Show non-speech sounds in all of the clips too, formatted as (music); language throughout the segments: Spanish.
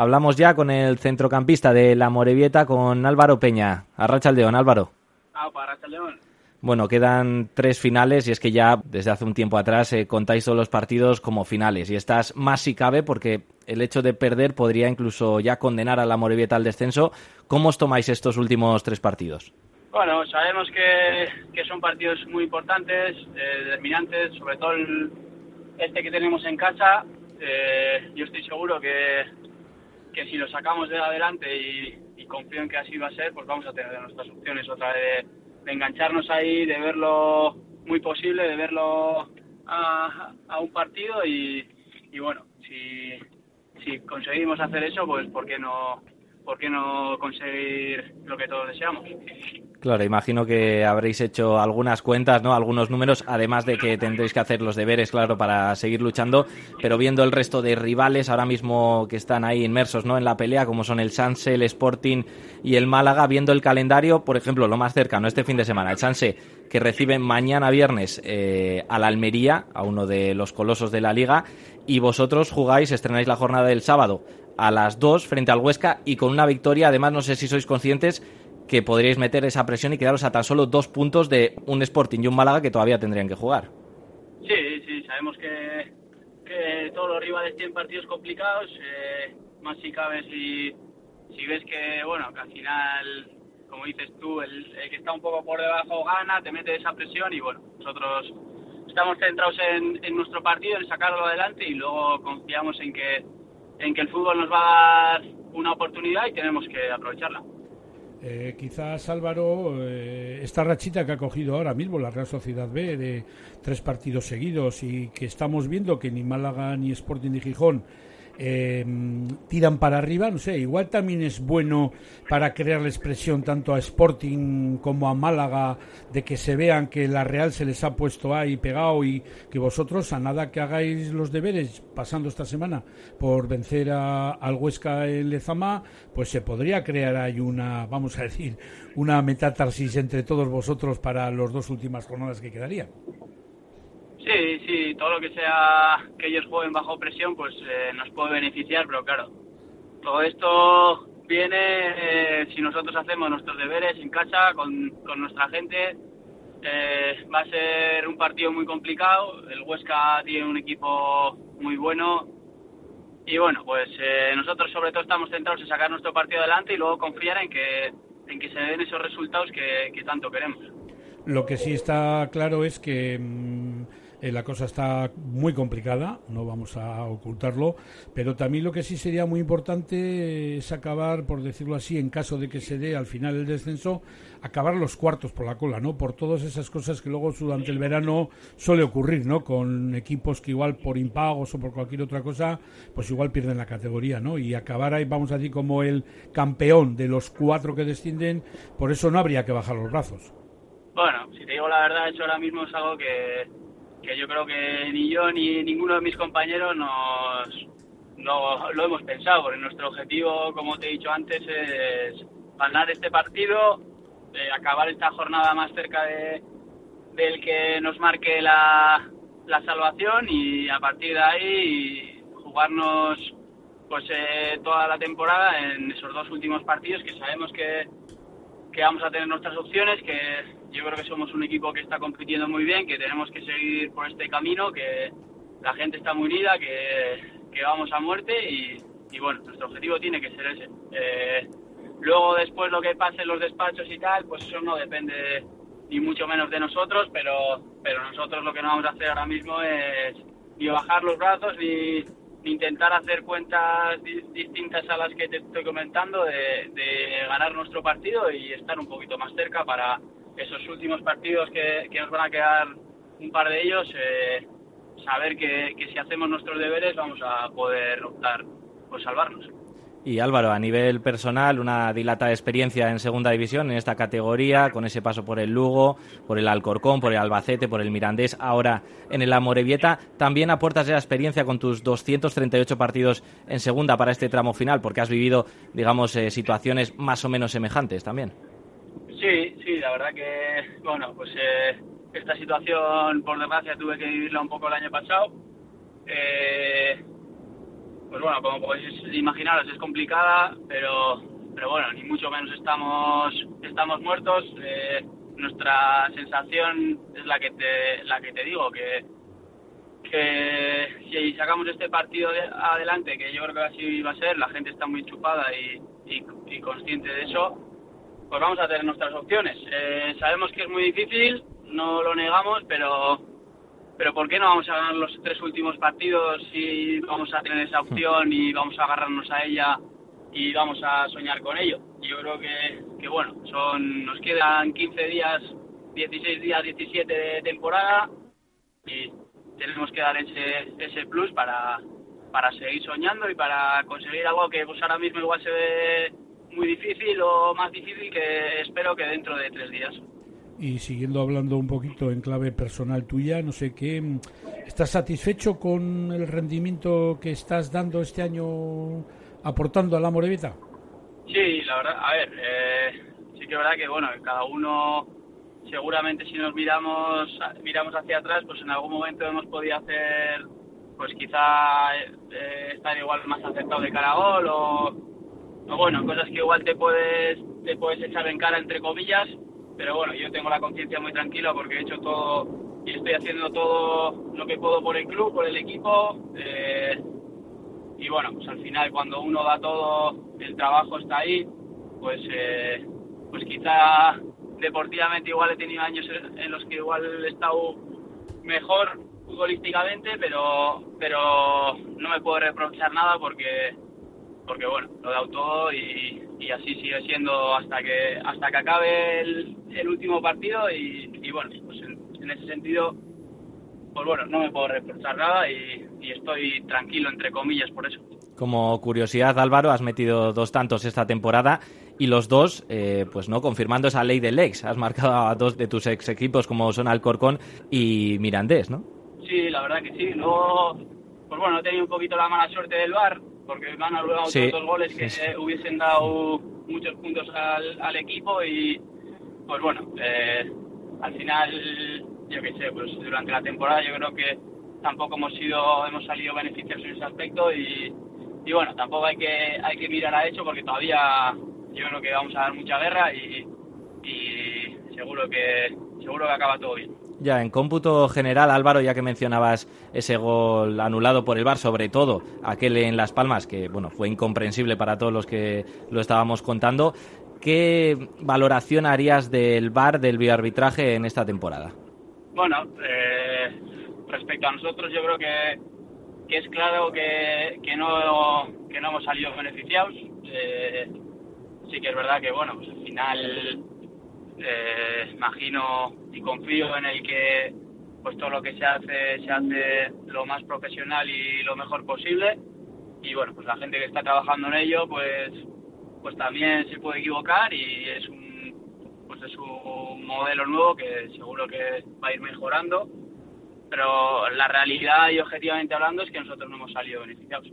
Hablamos ya con el centrocampista de la Morevieta, con Álvaro Peña. Arrachaldeón, Álvaro. Ah, para León. Bueno, quedan tres finales y es que ya desde hace un tiempo atrás eh, contáis todos los partidos como finales y estás más si cabe porque el hecho de perder podría incluso ya condenar a la Morevieta al descenso. ¿Cómo os tomáis estos últimos tres partidos? Bueno, sabemos que, son partidos muy importantes, eh, determinantes, sobre todo este que tenemos en casa. Eh, yo estoy seguro que, que si lo sacamos de adelante y, y confío en que así va a ser, pues vamos a tener nuestras opciones otra vez de engancharnos ahí, de verlo muy posible, de verlo a, un partido y, bueno, si, si conseguimos hacer eso, pues ¿por qué no, por qué no conseguir lo que todos deseamos? Claro, imagino que habréis hecho algunas cuentas, ¿no? Algunos números, además de que tendréis que hacer los deberes, claro, para seguir luchando, pero viendo el resto de rivales ahora mismo que están ahí inmersos, ¿no? En la pelea, como son el Sanse, el Sporting y el Málaga, viendo el calendario, por ejemplo, lo más cercano este fin de semana, el Sanse que recibe mañana viernes eh, a la Almería, a uno de los colosos de la liga, y vosotros jugáis, estrenáis la jornada del sábado a las 2 frente al Huesca y con una victoria, además no sé si sois conscientes que podríais meter esa presión y quedaros a tan solo dos puntos de un Sporting y un Málaga que todavía tendrían que jugar. Sí, sí, sabemos que, todos los rivales tienen partidos complicados, eh, más si cabe si, ves que, bueno, que al final, como dices tú, el, que está un poco por debajo gana, te mete esa presión y bueno, nosotros estamos centrados en, en nuestro partido, en sacarlo adelante y luego confiamos en que, en que el fútbol nos va a dar una oportunidad y tenemos que aprovecharla. Eh, quizás Álvaro, eh, esta rachita que ha cogido ahora mismo la Real Sociedad B de tres partidos seguidos y que estamos viendo que ni Málaga ni Sporting ni Gijón eh, tiran para arriba, no sé, igual también es bueno para crear la expresión tanto a Sporting como a Málaga de que se vean que la Real se les ha puesto ahí pegado y que vosotros a nada que hagáis los deberes pasando esta semana por vencer a, al Huesca en Lezama, pues se podría crear ahí una, vamos a decir, una metátarsis entre todos vosotros para las dos últimas jornadas que quedarían. Sí, sí, todo lo que sea que ellos jueguen bajo presión, pues eh, nos puede beneficiar, pero claro, todo esto viene eh, si nosotros hacemos nuestros deberes en casa, con, con nuestra gente. Eh, va a ser un partido muy complicado. El Huesca tiene un equipo muy bueno. Y bueno, pues nosotros sobre todo estamos centrados en sacar nuestro partido adelante y luego confiar en que, en que se den esos resultados que, que tanto queremos. Lo que sí está claro es que mm, eh, la cosa está muy complicada, no vamos a ocultarlo, pero también lo que sí sería muy importante es acabar, por decirlo así, en caso de que se dé al final el descenso, acabar los cuartos por la cola, ¿no? Por todas esas cosas que luego durante el verano suele ocurrir, ¿no? Con equipos que igual por impagos o por cualquier otra cosa, pues igual pierden la categoría, ¿no? Y acabar ahí, vamos a decir, como el campeón de los cuatro que descienden, por eso no habría que bajar los brazos. Bueno, si te digo la verdad, eso ahora mismo es algo que que yo creo que ni yo ni ninguno de mis compañeros nos no, lo hemos pensado, porque nuestro objetivo, como te he dicho antes, es ganar este partido, eh, acabar esta jornada más cerca de, del que nos marque la, la salvación y a partir de ahí jugarnos pues eh, toda la temporada en esos dos últimos partidos que sabemos que, que vamos a tener nuestras opciones, que yo creo que somos un equipo que está compitiendo muy bien, que tenemos que seguir por este camino, que la gente está muy unida, que, vamos a muerte y, bueno, nuestro objetivo tiene que ser ese. Eh, luego después lo que pase en los despachos y tal, pues eso no depende ni mucho menos de nosotros, pero, pero nosotros lo que no vamos a hacer ahora mismo es ni bajar los brazos ni, intentar hacer cuentas distintas a las que te estoy comentando de, de ganar nuestro partido y estar un poquito más cerca para esos últimos partidos que, nos van a quedar un par de ellos, eh, saber que, si hacemos nuestros deberes vamos a poder optar por salvarnos. Y Álvaro, a nivel personal, una dilatada experiencia en segunda división en esta categoría, con ese paso por el Lugo, por el Alcorcón, por el Albacete, por el Mirandés, ahora en el Amorebieta. También aportas esa experiencia con tus 238 partidos en segunda para este tramo final, porque has vivido, digamos, eh, situaciones más o menos semejantes también. Sí, la verdad que, bueno, pues eh, esta situación, por desgracia, tuve que vivirla un poco el año pasado. Eh, pues bueno, como podéis imaginaros es complicada, pero, pero bueno, ni mucho menos estamos, estamos muertos. Eh, nuestra sensación es la que te, la que te digo, que, que si sacamos este partido adelante, que yo creo que así va a ser, la gente está muy chupada y, y, consciente de eso, pues vamos a tener nuestras opciones. Eh, sabemos que es muy difícil, no lo negamos, pero pero ¿por qué no vamos a ganar los tres últimos partidos si vamos a tener esa opción y vamos a agarrarnos a ella y vamos a soñar con ello? Yo creo que, que bueno, son nos quedan 15 días, 16 días, 17 de temporada y tenemos que dar ese, ese plus para, para seguir soñando y para conseguir algo que pues ahora mismo igual se ve muy difícil o más difícil que espero que dentro de tres días. Y siguiendo hablando un poquito en clave personal tuya, no sé qué, ¿estás satisfecho con el rendimiento que estás dando este año aportando a la Morevita? Sí, la verdad, a ver, eh, sí que es verdad que bueno, cada uno seguramente si nos miramos miramos hacia atrás, pues en algún momento hemos podido hacer, pues quizá eh, estar igual más aceptado de cara a gol o, o, bueno, cosas que igual te puedes te puedes echar en cara entre comillas, pero bueno, yo tengo la conciencia muy tranquila porque he hecho todo y estoy haciendo todo lo que puedo por el club, por el equipo. Eh, y bueno, pues al final cuando uno da todo, el trabajo está ahí, pues, eh, pues quizá deportivamente igual he tenido años en los que igual he estado mejor futbolísticamente, pero, pero no me puedo reprochar nada porque, porque bueno, lo he dado todo y, y así sigue siendo hasta que hasta que acabe el, el último partido y, y bueno, pues en, ese sentido, pues bueno, no me puedo reprochar nada y, y estoy tranquilo, entre comillas, por eso. Como curiosidad, Álvaro, has metido dos tantos esta temporada y los dos, eh, pues no, confirmando esa ley del ex. Has marcado a dos de tus ex equipos como son Alcorcón y Mirandés, ¿no? Sí, la verdad que sí. Luego, pues bueno, he tenido un poquito la mala suerte del bar porque me han anulado dos goles que hubiesen dado muchos puntos al, equipo y, pues bueno, eh, al final, yo qué sé, pues durante la temporada yo creo que tampoco hemos sido, hemos salido beneficiados en ese aspecto y, y bueno, tampoco hay que, hay que mirar a hecho porque todavía yo creo que vamos a dar mucha guerra y, y seguro que seguro que acaba todo bien. Ya, en cómputo general, Álvaro, ya que mencionabas ese gol anulado por el VAR, sobre todo aquel en Las Palmas, que bueno, fue incomprensible para todos los que lo estábamos contando, ¿qué valoración harías del VAR, del bioarbitraje en esta temporada? Bueno, eh, respecto a nosotros, yo creo que, es claro que, que, no, que no hemos salido beneficiados. Eh, sí que es verdad que, bueno, pues al final eh, imagino y confío en el que pues todo lo que se hace se hace lo más profesional y lo mejor posible. Y bueno pues la gente que está trabajando en ello pues pues también se puede equivocar y es un pues es un modelo nuevo que seguro que va a ir mejorando. Pero la realidad y objetivamente hablando es que nosotros no hemos salido beneficiados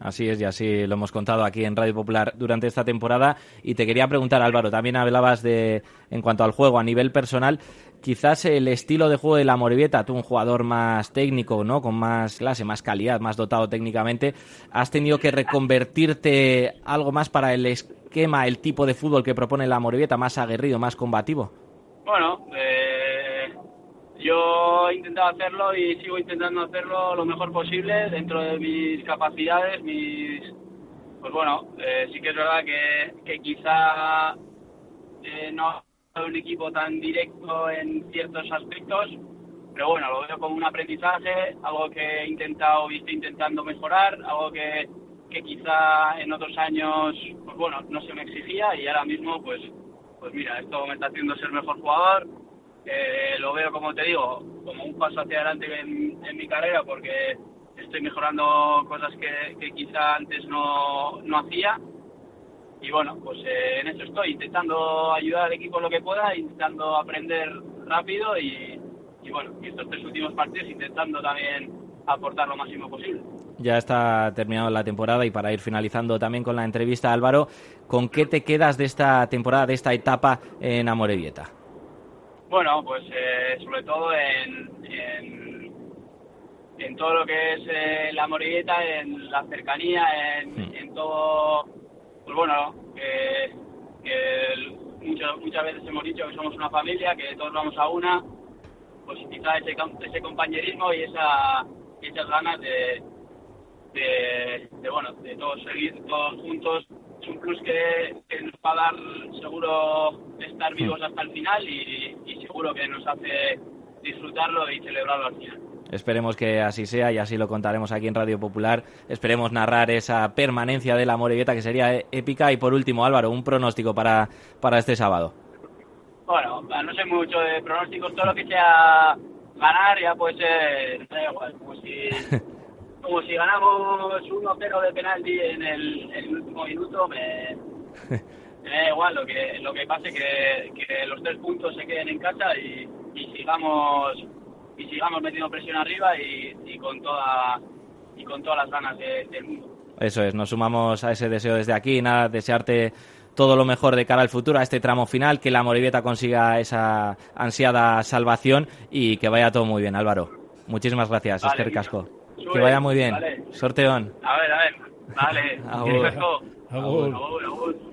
Así es, y así lo hemos contado aquí en Radio Popular durante esta temporada. Y te quería preguntar, Álvaro, también hablabas de, en cuanto al juego, a nivel personal, quizás el estilo de juego de la Morevieta, tú un jugador más técnico, ¿no? Con más clase, más calidad, más dotado técnicamente, has tenido que reconvertirte algo más para el esquema, el tipo de fútbol que propone la Morevieta, más aguerrido, más combativo. Bueno, eh, yo he intentado hacerlo y sigo intentando hacerlo lo mejor posible dentro de mis capacidades, mis... Pues bueno, eh, sí que es verdad que, que quizá eh, no es un equipo tan directo en ciertos aspectos, pero bueno, lo veo como un aprendizaje, algo que he intentado y estoy intentando mejorar, algo que, que quizá en otros años, pues bueno, no se me exigía y ahora mismo, pues, pues mira, esto me está haciendo ser mejor jugador, eh, lo veo, como te digo, como un paso hacia adelante en, mi carrera porque estoy mejorando cosas que, quizá antes no, no, hacía. Y bueno, pues eh, en eso estoy, intentando ayudar al equipo lo que pueda, intentando aprender rápido y, y bueno, estos tres últimos partidos intentando también aportar lo máximo posible. Ya está terminada la temporada y para ir finalizando también con la entrevista, Álvaro, ¿con qué te quedas de esta temporada, de esta etapa en Amorebieta? Bueno, pues eh, sobre todo en, en todo lo que es eh, la Morilleta, en la cercanía, en, en todo, pues bueno, que, que el- mucho- muchas veces hemos dicho que somos una familia, que todos vamos a una, pues quizá ese, ese compañerismo y esa, esas ganas de, de, de, bueno, de todos seguir todos juntos. Es un plus que, que nos va a dar seguro estar vivos hasta el final y seguro que nos hace disfrutarlo y celebrarlo al final. Esperemos que así sea y así lo contaremos aquí en Radio Popular. Esperemos narrar esa permanencia de la Morevieta que sería épica. Y por último, Álvaro, un pronóstico para, para este sábado. Bueno, no sé mucho de pronósticos, todo lo que sea ganar ya puede ser, da igual, como si, (laughs) como si ganamos 1-0 de penalti en el, en el último minuto, me, (laughs) me da igual lo que, lo que pase, que, que los tres puntos se queden en casa y, y sigamos y sigamos metiendo presión arriba y, y con toda y con todas las ganas de- del mundo. Eso es, nos sumamos a ese deseo desde aquí. Nada, desearte todo lo mejor de cara al futuro, a este tramo final, que la Morevieta consiga esa ansiada salvación y que vaya todo muy bien, Álvaro. Muchísimas gracias, Vale, Esther. Casco. Sube, Que vaya muy bien. vale. Sorteón. A ver, a ver, vale. Agur. Agur, agur.